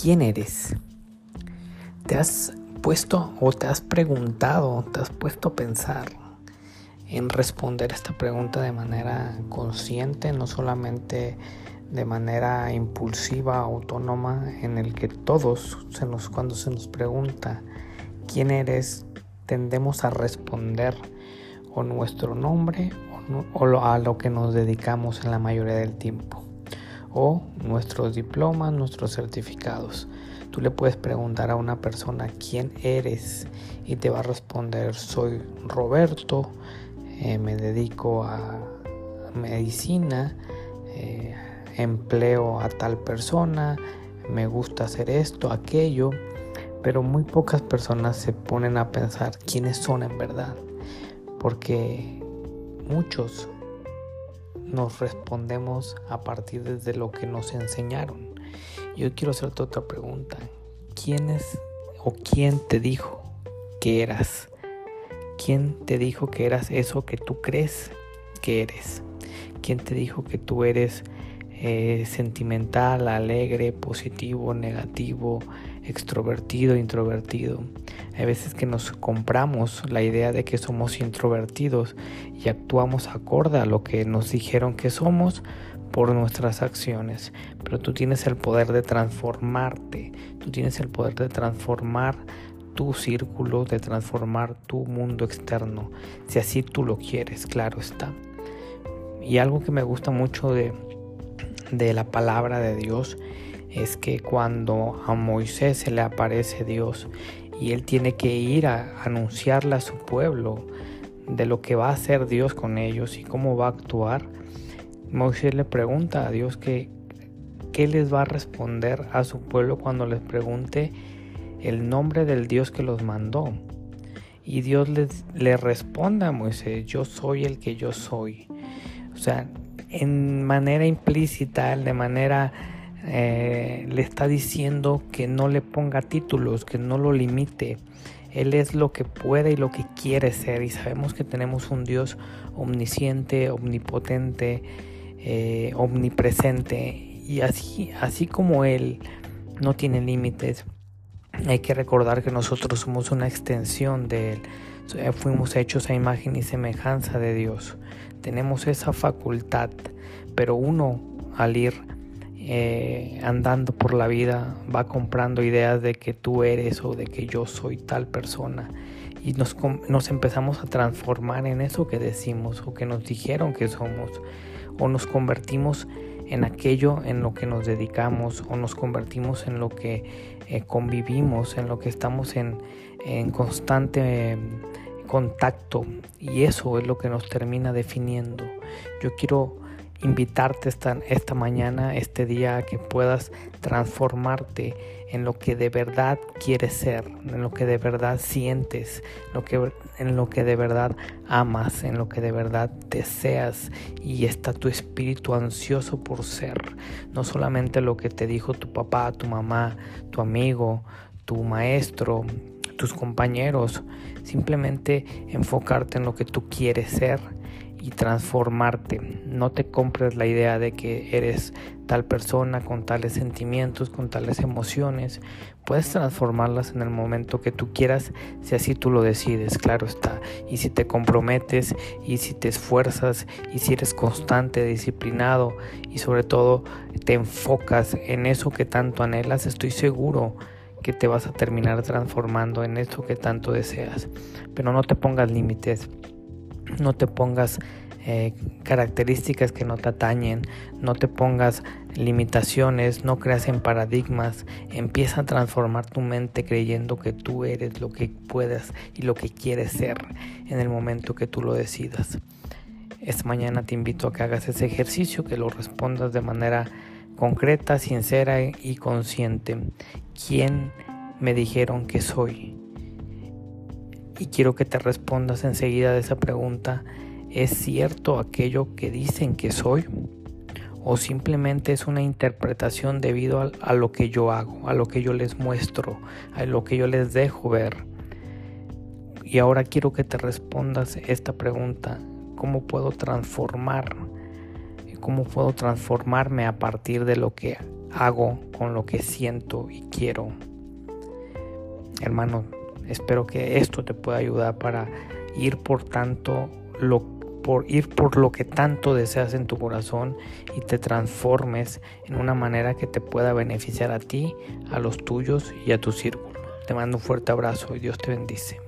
¿Quién eres? ¿Te has puesto o te has preguntado, te has puesto a pensar en responder esta pregunta de manera consciente, no solamente de manera impulsiva, autónoma, en el que todos, se nos, cuando se nos pregunta quién eres, tendemos a responder o nuestro nombre o, o a lo que nos dedicamos en la mayoría del tiempo o nuestros diplomas, nuestros certificados. Tú le puedes preguntar a una persona quién eres y te va a responder soy Roberto, eh, me dedico a medicina, eh, empleo a tal persona, me gusta hacer esto, aquello, pero muy pocas personas se ponen a pensar quiénes son en verdad, porque muchos nos respondemos a partir de lo que nos enseñaron. Yo quiero hacerte otra pregunta. ¿Quién es o quién te dijo que eras? ¿Quién te dijo que eras eso que tú crees que eres? ¿Quién te dijo que tú eres eh, sentimental, alegre, positivo, negativo, extrovertido, introvertido. Hay veces que nos compramos la idea de que somos introvertidos y actuamos acorde a lo que nos dijeron que somos por nuestras acciones. Pero tú tienes el poder de transformarte, tú tienes el poder de transformar tu círculo, de transformar tu mundo externo, si así tú lo quieres, claro está. Y algo que me gusta mucho de de la palabra de Dios es que cuando a Moisés se le aparece Dios y él tiene que ir a anunciarle a su pueblo de lo que va a hacer Dios con ellos y cómo va a actuar, Moisés le pregunta a Dios que qué les va a responder a su pueblo cuando les pregunte el nombre del Dios que los mandó. Y Dios les, le responde a Moisés, yo soy el que yo soy. O sea, en manera implícita, de manera eh, le está diciendo que no le ponga títulos, que no lo limite. Él es lo que puede y lo que quiere ser. Y sabemos que tenemos un Dios omnisciente, omnipotente, eh, omnipresente. Y así, así como Él no tiene límites, hay que recordar que nosotros somos una extensión de Él. Fuimos hechos a imagen y semejanza de Dios tenemos esa facultad, pero uno al ir eh, andando por la vida va comprando ideas de que tú eres o de que yo soy tal persona. Y nos, nos empezamos a transformar en eso que decimos o que nos dijeron que somos. O nos convertimos en aquello en lo que nos dedicamos o nos convertimos en lo que eh, convivimos, en lo que estamos en, en constante contacto. Y eso es lo que nos termina definiendo. Yo quiero invitarte esta, esta mañana, este día, a que puedas transformarte en lo que de verdad quieres ser, en lo que de verdad sientes, lo que, en lo que de verdad amas, en lo que de verdad deseas y está tu espíritu ansioso por ser. No solamente lo que te dijo tu papá, tu mamá, tu amigo, tu maestro, tus compañeros, simplemente enfocarte en lo que tú quieres ser y transformarte. No te compres la idea de que eres tal persona con tales sentimientos, con tales emociones. Puedes transformarlas en el momento que tú quieras, si así tú lo decides, claro está. Y si te comprometes y si te esfuerzas y si eres constante, disciplinado y sobre todo te enfocas en eso que tanto anhelas, estoy seguro que te vas a terminar transformando en eso que tanto deseas. Pero no te pongas límites, no te pongas eh, características que no te atañen, no te pongas limitaciones, no creas en paradigmas, empieza a transformar tu mente creyendo que tú eres lo que puedas y lo que quieres ser en el momento que tú lo decidas. Esta mañana te invito a que hagas ese ejercicio, que lo respondas de manera concreta, sincera y consciente. ¿Quién me dijeron que soy? Y quiero que te respondas enseguida de esa pregunta. ¿Es cierto aquello que dicen que soy? ¿O simplemente es una interpretación debido a, a lo que yo hago, a lo que yo les muestro, a lo que yo les dejo ver? Y ahora quiero que te respondas esta pregunta. ¿Cómo puedo transformar cómo puedo transformarme a partir de lo que hago con lo que siento y quiero. Hermano, espero que esto te pueda ayudar para ir por tanto lo por ir por lo que tanto deseas en tu corazón y te transformes en una manera que te pueda beneficiar a ti, a los tuyos y a tu círculo. Te mando un fuerte abrazo y Dios te bendice.